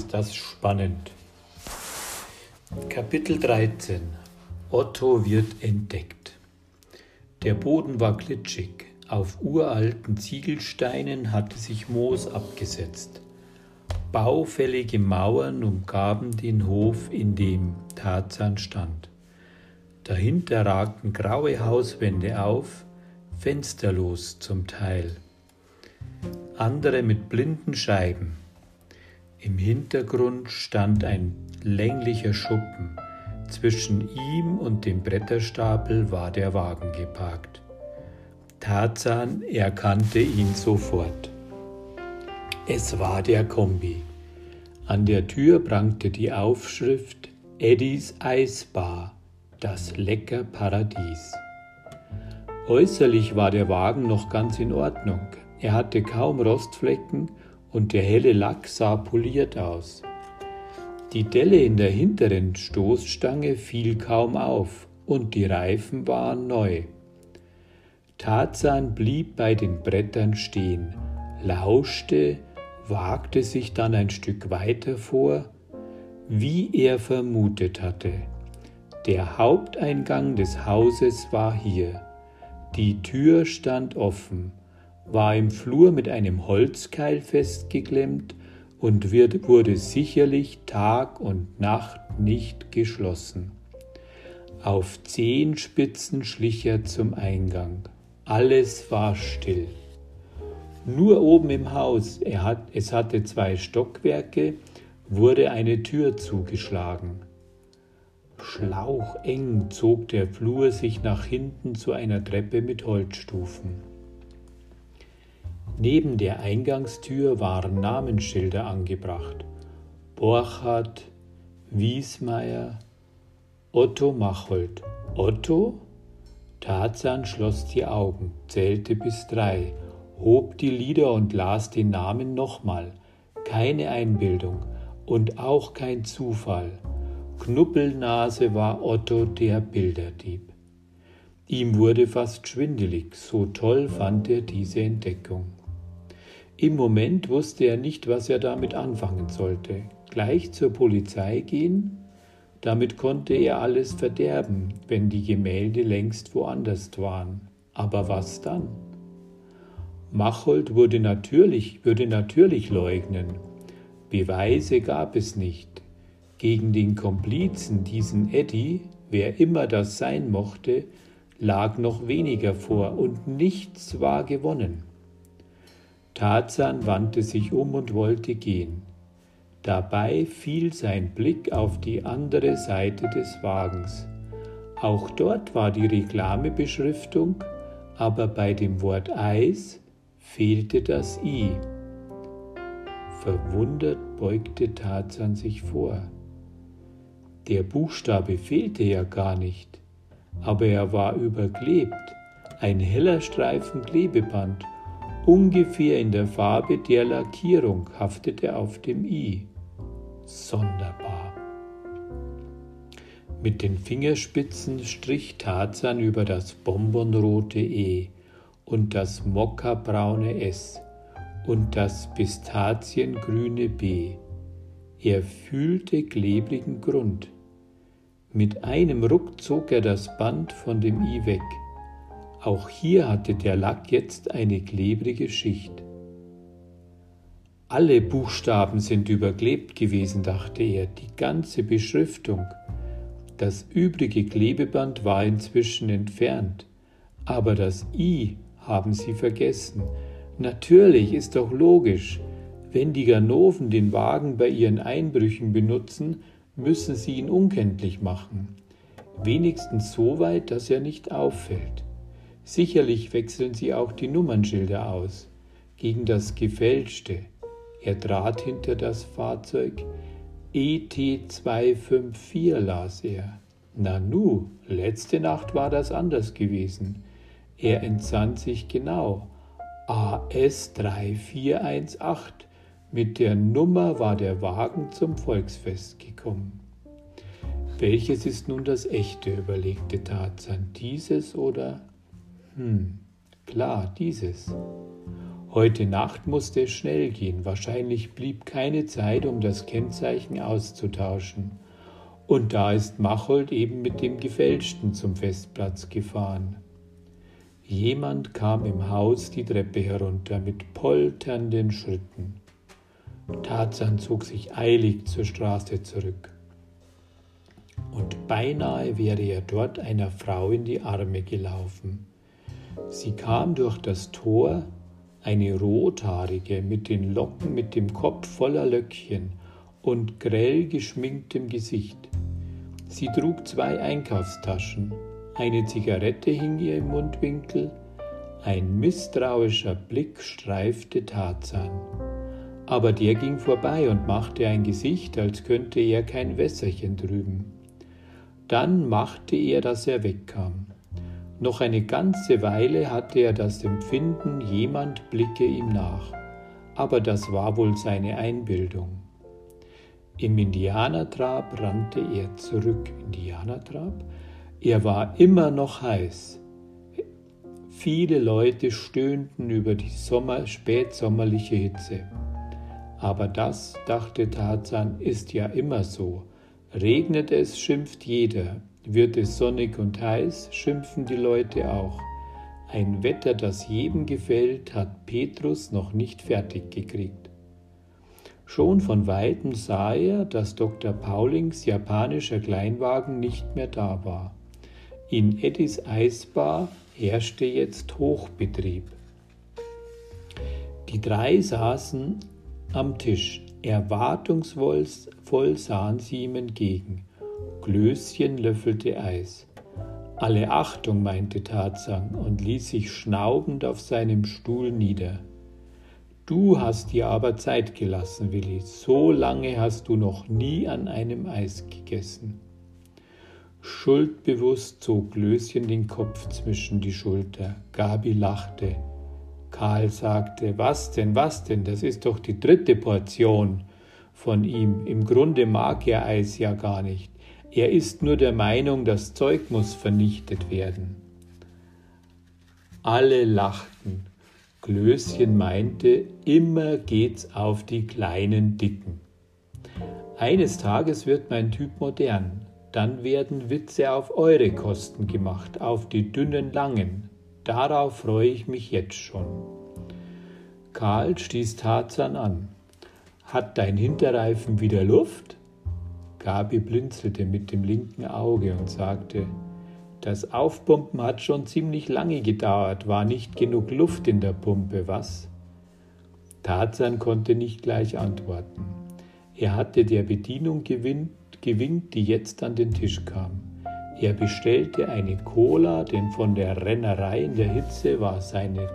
ist das spannend. Kapitel 13 Otto wird entdeckt. Der Boden war glitschig. Auf uralten Ziegelsteinen hatte sich Moos abgesetzt. Baufällige Mauern umgaben den Hof, in dem Tarzan stand. Dahinter ragten graue Hauswände auf, fensterlos zum Teil, andere mit blinden Scheiben. Im Hintergrund stand ein länglicher Schuppen, zwischen ihm und dem Bretterstapel war der Wagen geparkt. Tarzan erkannte ihn sofort. Es war der Kombi. An der Tür prangte die Aufschrift Eddies Eisbar, das lecker Paradies. Äußerlich war der Wagen noch ganz in Ordnung. Er hatte kaum Rostflecken und der helle Lack sah poliert aus. Die Delle in der hinteren Stoßstange fiel kaum auf und die Reifen waren neu. Tarzan blieb bei den Brettern stehen, lauschte, wagte sich dann ein Stück weiter vor, wie er vermutet hatte. Der Haupteingang des Hauses war hier. Die Tür stand offen, war im Flur mit einem Holzkeil festgeklemmt und wird, wurde sicherlich Tag und Nacht nicht geschlossen. Auf Zehenspitzen schlich er zum Eingang. Alles war still. Nur oben im Haus, hat, es hatte zwei Stockwerke, wurde eine Tür zugeschlagen. Schlaucheng zog der Flur sich nach hinten zu einer Treppe mit Holzstufen. Neben der Eingangstür waren Namensschilder angebracht. Borchardt, Wiesmeier, Otto Machold. Otto? Tarzan schloss die Augen, zählte bis drei, hob die Lider und las den Namen nochmal. Keine Einbildung und auch kein Zufall. Knuppelnase war Otto der Bilderdieb. Ihm wurde fast schwindelig, so toll fand er diese Entdeckung. Im Moment wusste er nicht, was er damit anfangen sollte. Gleich zur Polizei gehen? Damit konnte er alles verderben, wenn die Gemälde längst woanders waren. Aber was dann? Machold würde natürlich, würde natürlich leugnen. Beweise gab es nicht. Gegen den Komplizen, diesen Eddie, wer immer das sein mochte, lag noch weniger vor und nichts war gewonnen. Tarzan wandte sich um und wollte gehen. Dabei fiel sein Blick auf die andere Seite des Wagens. Auch dort war die Reklamebeschriftung, aber bei dem Wort Eis fehlte das I. Verwundert beugte Tarzan sich vor. Der Buchstabe fehlte ja gar nicht, aber er war überklebt, ein heller Streifen Klebeband Ungefähr in der Farbe der Lackierung haftete auf dem i. Sonderbar. Mit den Fingerspitzen strich Tarzan über das bonbonrote E und das mokkabraune S und das pistaziengrüne B. Er fühlte klebrigen Grund. Mit einem Ruck zog er das Band von dem I weg. Auch hier hatte der Lack jetzt eine klebrige Schicht. Alle Buchstaben sind überklebt gewesen, dachte er, die ganze Beschriftung. Das übrige Klebeband war inzwischen entfernt, aber das I haben sie vergessen. Natürlich ist doch logisch, wenn die Ganoven den Wagen bei ihren Einbrüchen benutzen, müssen sie ihn unkenntlich machen. Wenigstens so weit, dass er nicht auffällt. Sicherlich wechseln sie auch die Nummernschilder aus gegen das gefälschte. Er trat hinter das Fahrzeug. ET254 las er. Nanu, letzte Nacht war das anders gewesen. Er entsann sich genau. AS3418. Mit der Nummer war der Wagen zum Volksfest gekommen. Welches ist nun das echte, überlegte Tarzan, dieses oder hm, klar, dieses. Heute Nacht musste es schnell gehen. Wahrscheinlich blieb keine Zeit, um das Kennzeichen auszutauschen. Und da ist Machold eben mit dem Gefälschten zum Festplatz gefahren. Jemand kam im Haus die Treppe herunter mit polternden Schritten. Tarzan zog sich eilig zur Straße zurück. Und beinahe wäre er dort einer Frau in die Arme gelaufen. Sie kam durch das Tor, eine rothaarige mit den Locken, mit dem Kopf voller Löckchen und grell geschminktem Gesicht. Sie trug zwei Einkaufstaschen, eine Zigarette hing ihr im Mundwinkel, ein misstrauischer Blick streifte Tarzan. Aber der ging vorbei und machte ein Gesicht, als könnte er kein Wässerchen drüben. Dann machte er, dass er wegkam. Noch eine ganze Weile hatte er das Empfinden, jemand blicke ihm nach, aber das war wohl seine Einbildung. Im Indianertrab rannte er zurück. Indianertrab? Er war immer noch heiß. Viele Leute stöhnten über die Sommer, spätsommerliche Hitze. Aber das, dachte Tarzan, ist ja immer so. Regnet es, schimpft jeder, wird es sonnig und heiß, schimpfen die Leute auch. Ein Wetter, das jedem gefällt, hat Petrus noch nicht fertig gekriegt. Schon von weitem sah er, dass Dr. Paulings japanischer Kleinwagen nicht mehr da war. In Eddys Eisbar herrschte jetzt Hochbetrieb. Die drei saßen am Tisch. Erwartungsvoll sahen sie ihm entgegen. Klößchen löffelte Eis. Alle Achtung, meinte Tarzan und ließ sich schnaubend auf seinem Stuhl nieder. Du hast dir aber Zeit gelassen, Willi. So lange hast du noch nie an einem Eis gegessen. Schuldbewusst zog Löschen den Kopf zwischen die Schulter. Gabi lachte. Karl sagte, was denn, was denn, das ist doch die dritte Portion von ihm. Im Grunde mag er Eis ja gar nicht. Er ist nur der Meinung, das Zeug muss vernichtet werden. Alle lachten. Klößchen meinte, immer geht's auf die kleinen Dicken. Eines Tages wird mein Typ modern. Dann werden Witze auf eure Kosten gemacht, auf die dünnen Langen. Darauf freue ich mich jetzt schon. Karl stieß Tarzan an. Hat dein Hinterreifen wieder Luft? Gabi blinzelte mit dem linken Auge und sagte, das Aufpumpen hat schon ziemlich lange gedauert, war nicht genug Luft in der Pumpe, was? Tarzan konnte nicht gleich antworten. Er hatte der Bedienung gewinkt, die jetzt an den Tisch kam. Er bestellte eine Cola, denn von der Rennerei in der Hitze war seine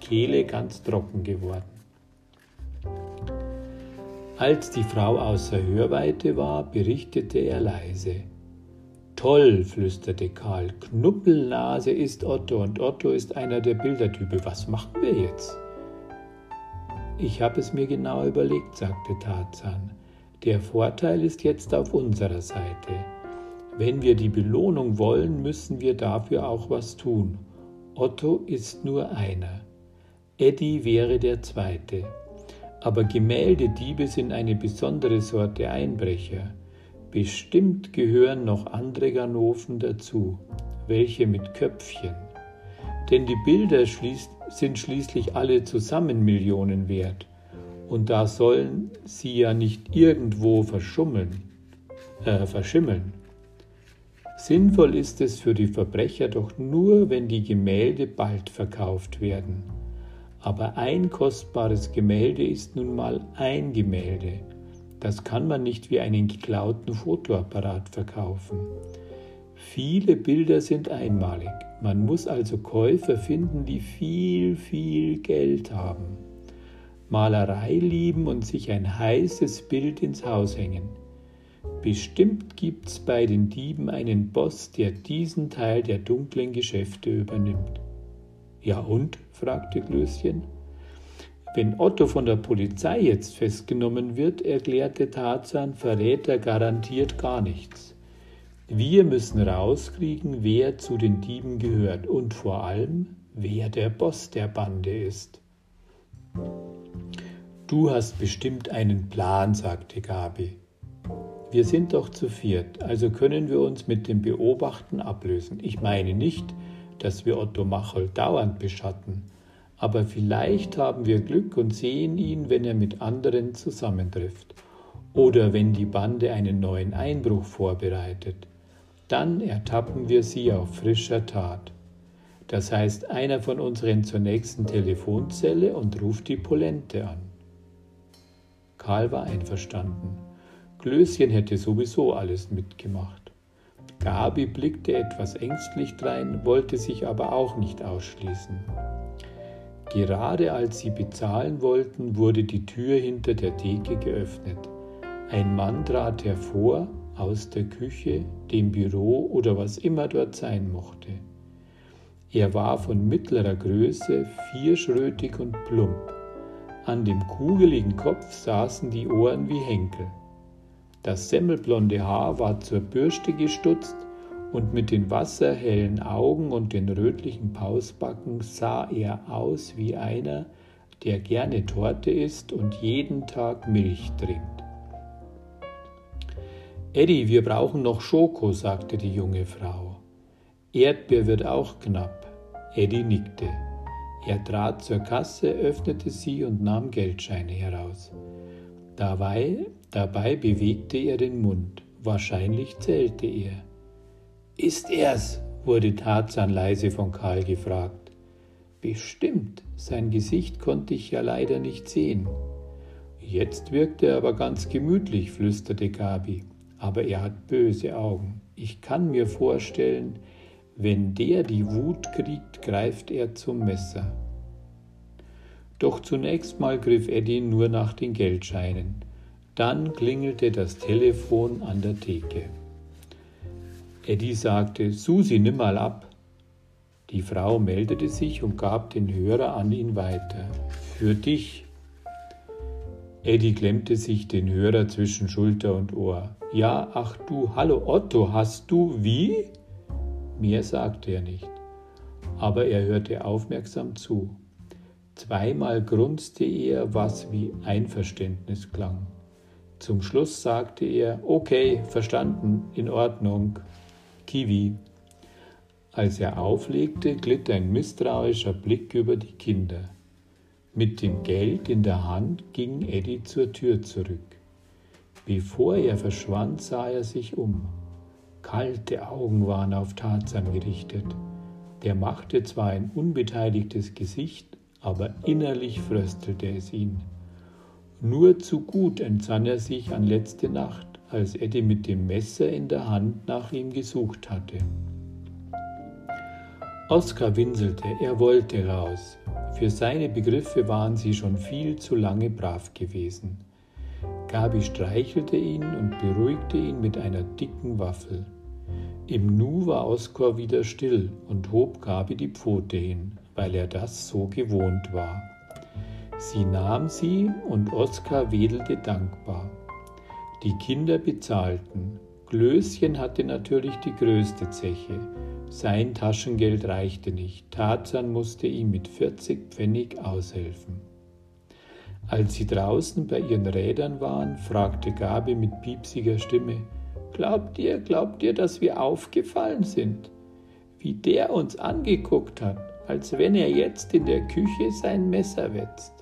Kehle ganz trocken geworden. Als die Frau außer Hörweite war, berichtete er leise. Toll, flüsterte Karl, Knuppelnase ist Otto und Otto ist einer der Bildertype. Was machen wir jetzt? Ich habe es mir genau überlegt, sagte Tarzan. Der Vorteil ist jetzt auf unserer Seite. Wenn wir die Belohnung wollen, müssen wir dafür auch was tun. Otto ist nur einer. Eddie wäre der zweite. Aber Gemäldediebe sind eine besondere Sorte Einbrecher. Bestimmt gehören noch andere Ganoven dazu, welche mit Köpfchen. Denn die Bilder schließ, sind schließlich alle zusammen Millionen wert. Und da sollen sie ja nicht irgendwo verschummeln, äh, verschimmeln. Sinnvoll ist es für die Verbrecher doch nur, wenn die Gemälde bald verkauft werden. Aber ein kostbares Gemälde ist nun mal ein Gemälde. Das kann man nicht wie einen geklauten Fotoapparat verkaufen. Viele Bilder sind einmalig. Man muss also Käufer finden, die viel, viel Geld haben. Malerei lieben und sich ein heißes Bild ins Haus hängen. Bestimmt gibt's bei den Dieben einen Boss, der diesen Teil der dunklen Geschäfte übernimmt. Ja und? fragte Klößchen. Wenn Otto von der Polizei jetzt festgenommen wird, erklärte Tarzan, verrät er garantiert gar nichts. Wir müssen rauskriegen, wer zu den Dieben gehört und vor allem, wer der Boss der Bande ist. Du hast bestimmt einen Plan, sagte Gabi. Wir sind doch zu viert, also können wir uns mit dem Beobachten ablösen. Ich meine nicht, dass wir Otto Machel dauernd beschatten, aber vielleicht haben wir Glück und sehen ihn, wenn er mit anderen zusammentrifft oder wenn die Bande einen neuen Einbruch vorbereitet. Dann ertappen wir sie auf frischer Tat. Das heißt, einer von uns rennt zur nächsten Telefonzelle und ruft die Polente an. Karl war einverstanden. Klößchen hätte sowieso alles mitgemacht. Gabi blickte etwas ängstlich drein, wollte sich aber auch nicht ausschließen. Gerade als sie bezahlen wollten, wurde die Tür hinter der Theke geöffnet. Ein Mann trat hervor aus der Küche, dem Büro oder was immer dort sein mochte. Er war von mittlerer Größe, vierschrötig und plump. An dem kugeligen Kopf saßen die Ohren wie Henkel. Das semmelblonde Haar war zur Bürste gestutzt und mit den wasserhellen Augen und den rötlichen Pausbacken sah er aus wie einer, der gerne Torte isst und jeden Tag Milch trinkt. Eddie, wir brauchen noch Schoko, sagte die junge Frau. Erdbeer wird auch knapp. Eddie nickte. Er trat zur Kasse, öffnete sie und nahm Geldscheine heraus. Dabei, dabei bewegte er den Mund. Wahrscheinlich zählte er. Ist er's? wurde Tarzan leise von Karl gefragt. Bestimmt, sein Gesicht konnte ich ja leider nicht sehen. Jetzt wirkte er aber ganz gemütlich, flüsterte Gabi, aber er hat böse Augen. Ich kann mir vorstellen, wenn der die Wut kriegt, greift er zum Messer. Doch zunächst mal griff Eddie nur nach den Geldscheinen. Dann klingelte das Telefon an der Theke. Eddie sagte, Susi, nimm mal ab. Die Frau meldete sich und gab den Hörer an ihn weiter. Für dich. Eddie klemmte sich den Hörer zwischen Schulter und Ohr. Ja, ach du, hallo Otto, hast du wie? Mehr sagte er nicht, aber er hörte aufmerksam zu. Zweimal grunzte er, was wie Einverständnis klang. Zum Schluss sagte er, okay, verstanden, in Ordnung, Kiwi. Als er auflegte, glitt ein misstrauischer Blick über die Kinder. Mit dem Geld in der Hand ging Eddie zur Tür zurück. Bevor er verschwand, sah er sich um. Kalte Augen waren auf Tarzan gerichtet. Der machte zwar ein unbeteiligtes Gesicht, aber innerlich fröstelte es ihn. Nur zu gut entsann er sich an letzte Nacht, als Eddie mit dem Messer in der Hand nach ihm gesucht hatte. Oskar winselte, er wollte raus. Für seine Begriffe waren sie schon viel zu lange brav gewesen. Gabi streichelte ihn und beruhigte ihn mit einer dicken Waffel. Im Nu war Oskar wieder still und hob Gabi die Pfote hin weil er das so gewohnt war. Sie nahm sie und Oskar wedelte dankbar. Die Kinder bezahlten. Klößchen hatte natürlich die größte Zeche. Sein Taschengeld reichte nicht. Tarzan musste ihm mit 40 Pfennig aushelfen. Als sie draußen bei ihren Rädern waren, fragte Gabi mit piepsiger Stimme: Glaubt ihr, glaubt ihr, dass wir aufgefallen sind? Wie der uns angeguckt hat als wenn er jetzt in der Küche sein Messer wetzt.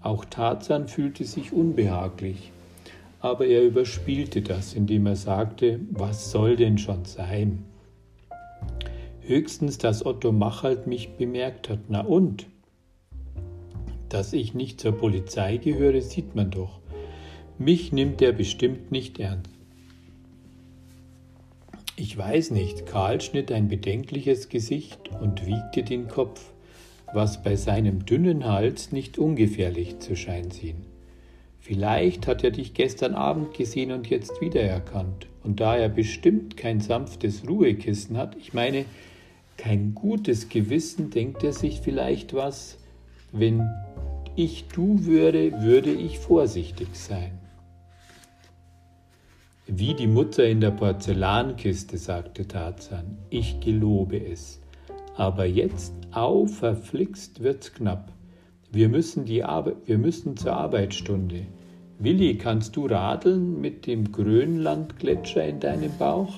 Auch Tarzan fühlte sich unbehaglich, aber er überspielte das, indem er sagte, was soll denn schon sein? Höchstens, dass Otto Machalt mich bemerkt hat, na und? Dass ich nicht zur Polizei gehöre, sieht man doch. Mich nimmt er bestimmt nicht ernst. Ich weiß nicht, Karl schnitt ein bedenkliches Gesicht und wiegte den Kopf, was bei seinem dünnen Hals nicht ungefährlich zu scheinen schien. Vielleicht hat er dich gestern Abend gesehen und jetzt wiedererkannt. Und da er bestimmt kein sanftes Ruhekissen hat, ich meine, kein gutes Gewissen, denkt er sich vielleicht was, wenn ich du würde, würde ich vorsichtig sein. Wie die Mutter in der Porzellankiste, sagte Tarzan, ich gelobe es. Aber jetzt, au, verflixt wird's knapp. Wir müssen, die wir müssen zur Arbeitsstunde. Willi, kannst du radeln mit dem Grönlandgletscher in deinem Bauch?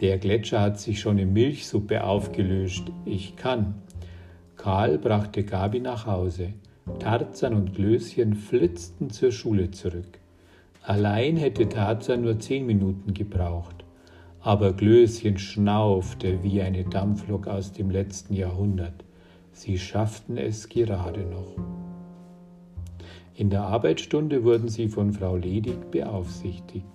Der Gletscher hat sich schon in Milchsuppe aufgelöst. Ich kann. Karl brachte Gabi nach Hause. Tarzan und Glöschen flitzten zur Schule zurück. Allein hätte Tarzan nur zehn Minuten gebraucht, aber Glöschen schnaufte wie eine Dampflok aus dem letzten Jahrhundert. Sie schafften es gerade noch. In der Arbeitsstunde wurden sie von Frau Ledig beaufsichtigt.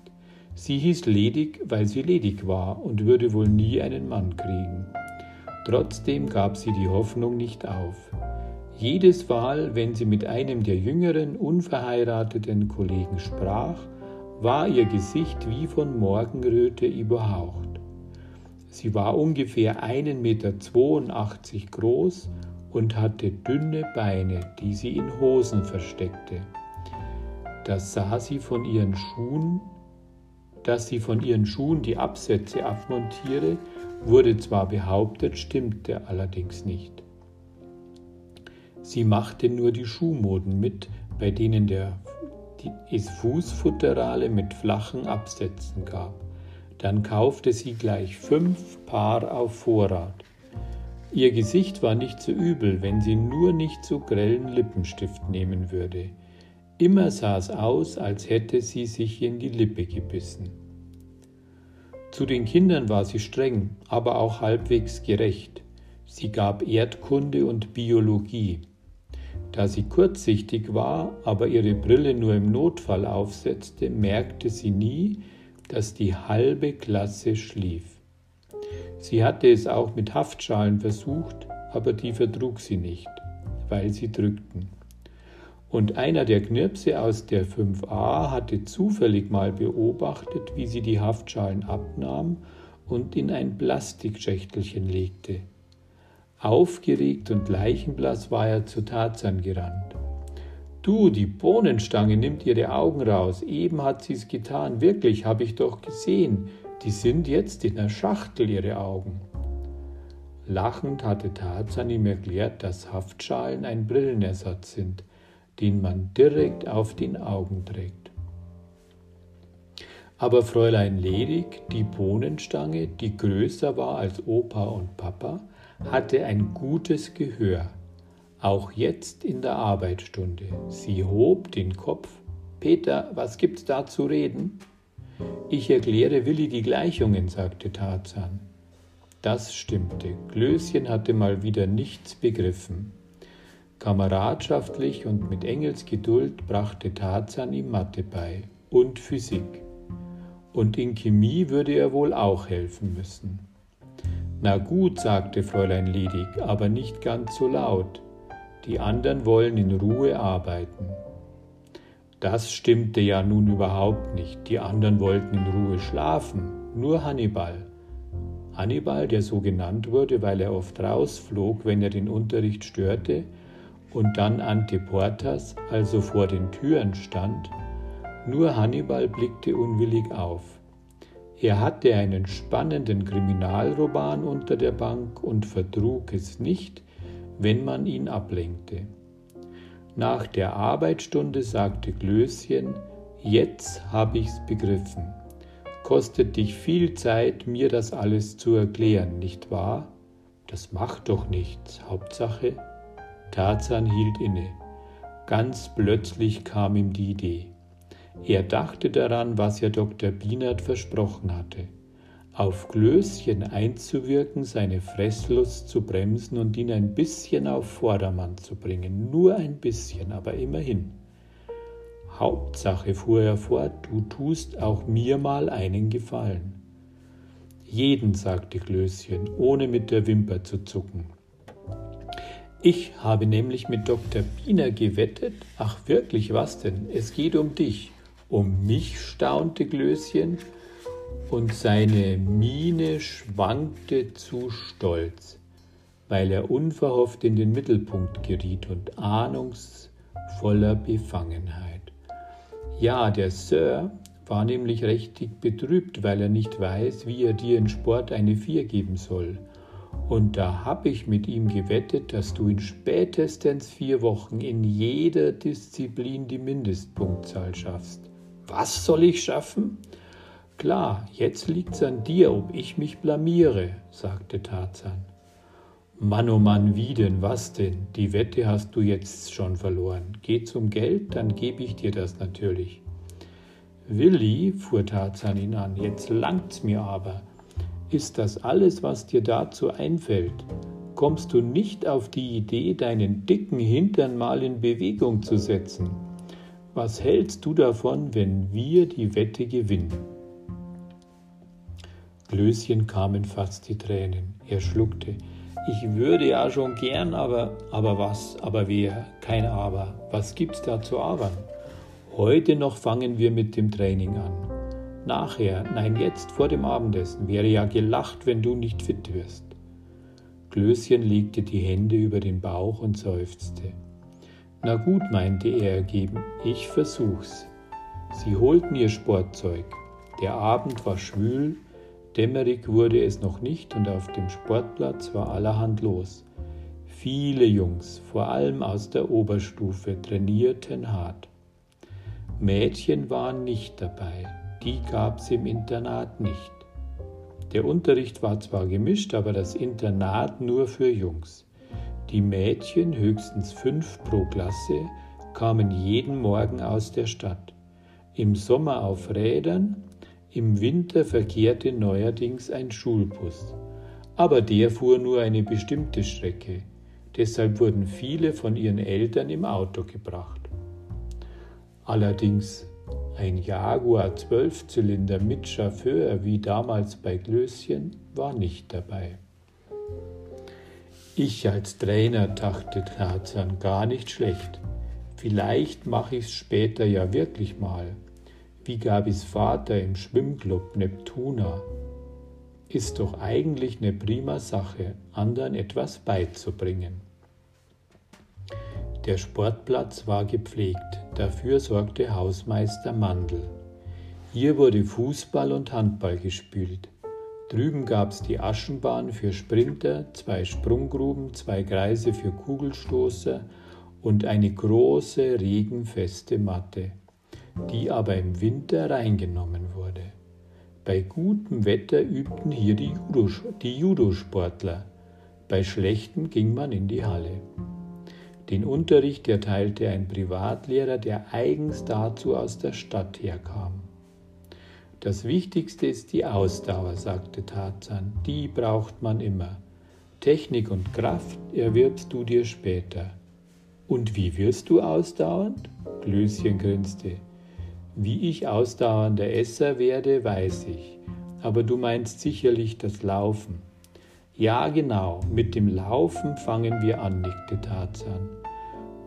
Sie hieß ledig, weil sie ledig war und würde wohl nie einen Mann kriegen. Trotzdem gab sie die Hoffnung nicht auf. Jedes Mal, wenn sie mit einem der jüngeren, unverheirateten Kollegen sprach, war ihr Gesicht wie von Morgenröte überhaucht. Sie war ungefähr 1,82 Meter groß und hatte dünne Beine, die sie in Hosen versteckte. Das sah sie von ihren Schuhen dass sie von ihren Schuhen die Absätze abmontiere, wurde zwar behauptet, stimmte allerdings nicht. Sie machte nur die Schuhmoden mit, bei denen der, die, es Fußfutterale mit flachen Absätzen gab. Dann kaufte sie gleich fünf Paar auf Vorrat. Ihr Gesicht war nicht so übel, wenn sie nur nicht so grellen Lippenstift nehmen würde. Immer sah es aus, als hätte sie sich in die Lippe gebissen. Zu den Kindern war sie streng, aber auch halbwegs gerecht. Sie gab Erdkunde und Biologie. Da sie kurzsichtig war, aber ihre Brille nur im Notfall aufsetzte, merkte sie nie, dass die halbe Klasse schlief. Sie hatte es auch mit Haftschalen versucht, aber die vertrug sie nicht, weil sie drückten. Und einer der Knirpse aus der 5a hatte zufällig mal beobachtet, wie sie die Haftschalen abnahm und in ein Plastikschächtelchen legte. Aufgeregt und leichenblass war er zu Tarzan gerannt. Du, die Bohnenstange nimmt ihre Augen raus. Eben hat sie's getan. Wirklich, habe ich doch gesehen. Die sind jetzt in der Schachtel, ihre Augen. Lachend hatte Tarzan ihm erklärt, dass Haftschalen ein Brillenersatz sind den man direkt auf den Augen trägt. Aber Fräulein Ledig, die Bohnenstange, die größer war als Opa und Papa, hatte ein gutes Gehör, auch jetzt in der Arbeitsstunde. Sie hob den Kopf. Peter, was gibt's da zu reden? Ich erkläre Willi die Gleichungen, sagte Tarzan. Das stimmte. Klößchen hatte mal wieder nichts begriffen. Kameradschaftlich und mit Engelsgeduld brachte Tarzan ihm Mathe bei und Physik. Und in Chemie würde er wohl auch helfen müssen. Na gut, sagte Fräulein Ledig, aber nicht ganz so laut. Die anderen wollen in Ruhe arbeiten. Das stimmte ja nun überhaupt nicht. Die anderen wollten in Ruhe schlafen, nur Hannibal. Hannibal, der so genannt wurde, weil er oft rausflog, wenn er den Unterricht störte, und dann ante portas, also vor den Türen stand, nur Hannibal blickte unwillig auf. Er hatte einen spannenden Kriminalroman unter der Bank und vertrug es nicht, wenn man ihn ablenkte. Nach der Arbeitsstunde sagte Glöschen, jetzt habe ich's begriffen. Kostet dich viel Zeit, mir das alles zu erklären, nicht wahr? Das macht doch nichts. Hauptsache, Tarzan hielt inne. Ganz plötzlich kam ihm die Idee. Er dachte daran, was ja Dr. Bienert versprochen hatte, auf Glöschen einzuwirken, seine Fresslust zu bremsen und ihn ein bisschen auf Vordermann zu bringen. Nur ein bisschen, aber immerhin. Hauptsache, fuhr er fort, du tust auch mir mal einen Gefallen. Jeden, sagte Glöschen, ohne mit der Wimper zu zucken. Ich habe nämlich mit Dr. Biener gewettet. Ach wirklich, was denn? Es geht um dich. Um mich, staunte Glöschen, und seine Miene schwankte zu stolz, weil er unverhofft in den Mittelpunkt geriet und ahnungsvoller Befangenheit. Ja, der Sir war nämlich richtig betrübt, weil er nicht weiß, wie er dir in Sport eine Vier geben soll Und da habe ich mit ihm gewettet, dass du in spätestens vier Wochen in jeder Disziplin die Mindestpunktzahl schaffst. Was soll ich schaffen? Klar, jetzt liegt's an dir, ob ich mich blamiere, sagte Tarzan. Mann, oh Mann, wie denn, was denn? Die Wette hast du jetzt schon verloren. Geh zum Geld, dann gebe ich dir das natürlich. Willi, fuhr Tarzan ihn an, jetzt langt's mir aber. Ist das alles, was dir dazu einfällt? Kommst du nicht auf die Idee, deinen dicken Hintern mal in Bewegung zu setzen? Was hältst du davon, wenn wir die Wette gewinnen? Glöschen kamen fast die Tränen. Er schluckte. Ich würde ja schon gern, aber, aber was, aber wer, kein Aber. Was gibt's da zu abern? Heute noch fangen wir mit dem Training an. Nachher, nein, jetzt vor dem Abendessen, wäre ja gelacht, wenn du nicht fit wirst. Klößchen legte die Hände über den Bauch und seufzte. Na gut, meinte er ergeben, ich versuch's. Sie holten ihr Sportzeug. Der Abend war schwül, Dämmerig wurde es noch nicht und auf dem Sportplatz war allerhand los. Viele Jungs, vor allem aus der Oberstufe, trainierten hart. Mädchen waren nicht dabei, die gab's im Internat nicht. Der Unterricht war zwar gemischt, aber das Internat nur für Jungs. Die Mädchen, höchstens fünf pro Klasse, kamen jeden Morgen aus der Stadt. Im Sommer auf Rädern, im Winter verkehrte neuerdings ein Schulbus, aber der fuhr nur eine bestimmte Strecke, deshalb wurden viele von ihren Eltern im Auto gebracht. Allerdings ein Jaguar Zwölfzylinder mit Chauffeur wie damals bei Glöschen war nicht dabei. Ich als Trainer dachte Tarzan gar nicht schlecht. Vielleicht mache ich's später ja wirklich mal wie Gabis Vater im Schwimmclub Neptuna, ist doch eigentlich eine prima Sache, anderen etwas beizubringen. Der Sportplatz war gepflegt, dafür sorgte Hausmeister Mandel. Hier wurde Fußball und Handball gespielt. Drüben gab's die Aschenbahn für Sprinter, zwei Sprunggruben, zwei Kreise für Kugelstoßer und eine große regenfeste Matte die aber im Winter reingenommen wurde. Bei gutem Wetter übten hier die, Judo, die Judosportler, bei schlechtem ging man in die Halle. Den Unterricht erteilte ein Privatlehrer, der eigens dazu aus der Stadt herkam. Das Wichtigste ist die Ausdauer, sagte Tarzan, die braucht man immer. Technik und Kraft erwirbst du dir später. Und wie wirst du ausdauernd? Glöschen grinste. Wie ich ausdauernder Esser werde, weiß ich. Aber du meinst sicherlich das Laufen. Ja, genau, mit dem Laufen fangen wir an, nickte Tarzan.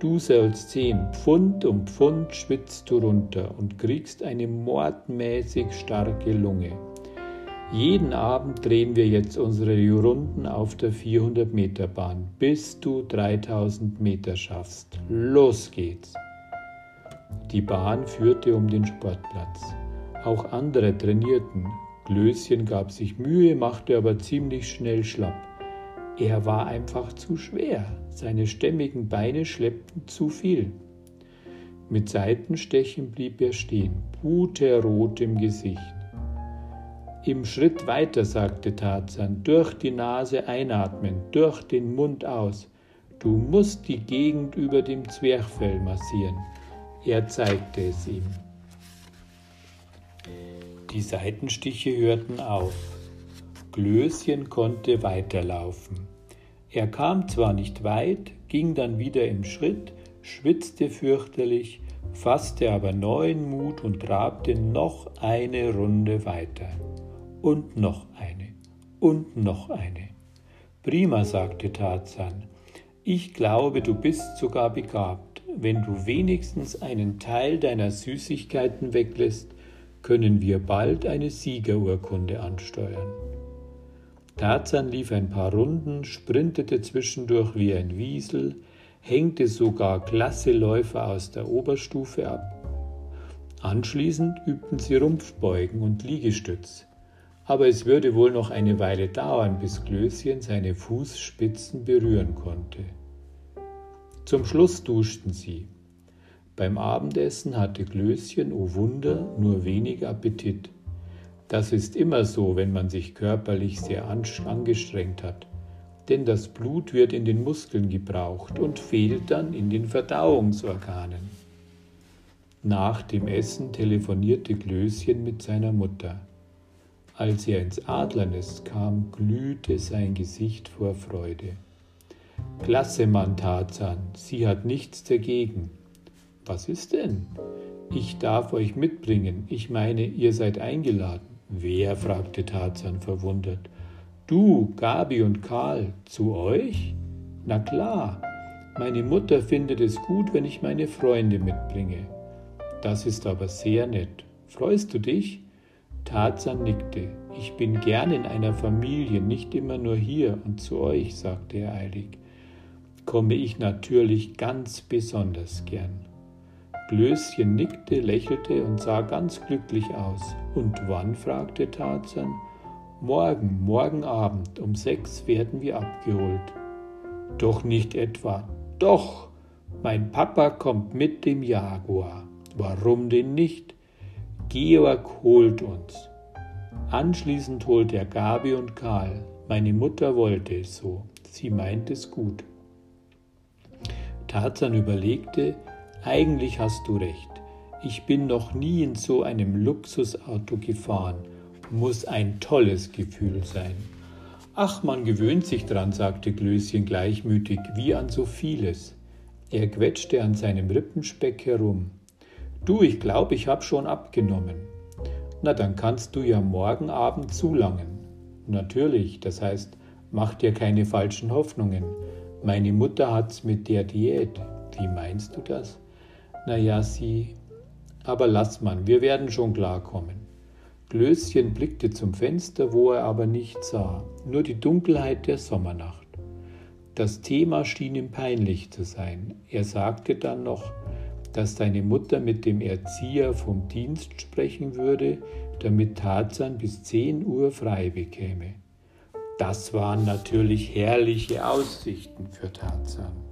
Du sollst sehen, Pfund um Pfund schwitzt du runter und kriegst eine mordmäßig starke Lunge. Jeden Abend drehen wir jetzt unsere Runden auf der 400 Meter Bahn, bis du 3000 Meter schaffst. Los geht's! Die Bahn führte um den Sportplatz. Auch andere trainierten. Glöschen gab sich Mühe, machte aber ziemlich schnell schlapp. Er war einfach zu schwer. Seine stämmigen Beine schleppten zu viel. Mit Seitenstechen blieb er stehen, puterrot im Gesicht. Im Schritt weiter, sagte Tarzan, durch die Nase einatmen, durch den Mund aus. Du musst die Gegend über dem Zwerchfell massieren. Er zeigte es ihm. Die Seitenstiche hörten auf. Glöschen konnte weiterlaufen. Er kam zwar nicht weit, ging dann wieder im Schritt, schwitzte fürchterlich, fasste aber neuen Mut und trabte noch eine Runde weiter. Und noch eine. Und noch eine. Prima, sagte Tarzan. Ich glaube, du bist sogar begabt wenn du wenigstens einen Teil deiner Süßigkeiten weglässt, können wir bald eine Siegerurkunde ansteuern. Tarzan lief ein paar Runden, sprintete zwischendurch wie ein Wiesel, hängte sogar Klasseläufer aus der Oberstufe ab. Anschließend übten sie Rumpfbeugen und Liegestütz. aber es würde wohl noch eine Weile dauern, bis Klößchen seine Fußspitzen berühren konnte. Zum Schluss duschten sie. Beim Abendessen hatte Klößchen, o oh Wunder, nur wenig Appetit. Das ist immer so, wenn man sich körperlich sehr angestrengt hat, denn das Blut wird in den Muskeln gebraucht und fehlt dann in den Verdauungsorganen. Nach dem Essen telefonierte Klößchen mit seiner Mutter. Als er ins Adlernest kam, glühte sein Gesicht vor Freude. Klasse, Mann Tarzan, sie hat nichts dagegen. Was ist denn? Ich darf euch mitbringen. Ich meine, ihr seid eingeladen. Wer? fragte Tarzan verwundert. Du, Gabi und Karl, zu euch? Na klar. Meine Mutter findet es gut, wenn ich meine Freunde mitbringe. Das ist aber sehr nett. Freust du dich? Tarzan nickte. Ich bin gern in einer Familie, nicht immer nur hier und zu euch, sagte er eilig. Komme ich natürlich ganz besonders gern. Glöschen nickte, lächelte und sah ganz glücklich aus. Und wann? fragte Tarzan. Morgen, morgen Abend um sechs werden wir abgeholt. Doch nicht etwa. Doch, mein Papa kommt mit dem Jaguar. Warum denn nicht? Georg holt uns. Anschließend holt er Gabi und Karl. Meine Mutter wollte es so. Sie meint es gut. Tarzan überlegte, eigentlich hast du recht. Ich bin noch nie in so einem Luxusauto gefahren. Muss ein tolles Gefühl sein. Ach, man gewöhnt sich dran, sagte Glöschen gleichmütig, wie an so vieles. Er quetschte an seinem Rippenspeck herum. Du, ich glaube, ich habe schon abgenommen. Na, dann kannst du ja morgen Abend zulangen. Natürlich, das heißt, mach dir keine falschen Hoffnungen. Meine Mutter hat's mit der Diät. Wie meinst du das? Naja, sie. Aber lass man, wir werden schon klarkommen. Glöschen blickte zum Fenster, wo er aber nichts sah, nur die Dunkelheit der Sommernacht. Das Thema schien ihm peinlich zu sein. Er sagte dann noch, dass seine Mutter mit dem Erzieher vom Dienst sprechen würde, damit Tarzan bis 10 Uhr frei bekäme. Das waren natürlich herrliche Aussichten für Tarzan.